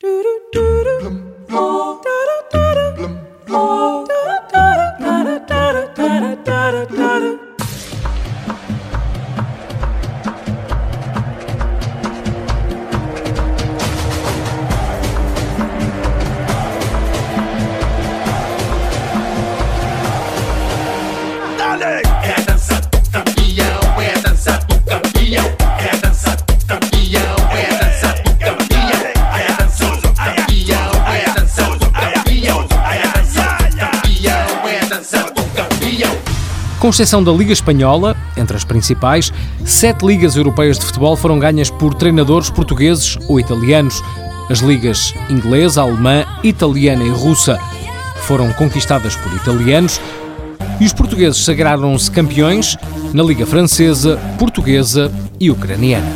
Dale. Com exceção da Liga Espanhola, entre as principais, sete ligas europeias de futebol foram ganhas por treinadores portugueses ou italianos. As ligas inglesa, alemã, italiana e russa foram conquistadas por italianos e os portugueses sagraram-se campeões na Liga Francesa, Portuguesa e Ucraniana.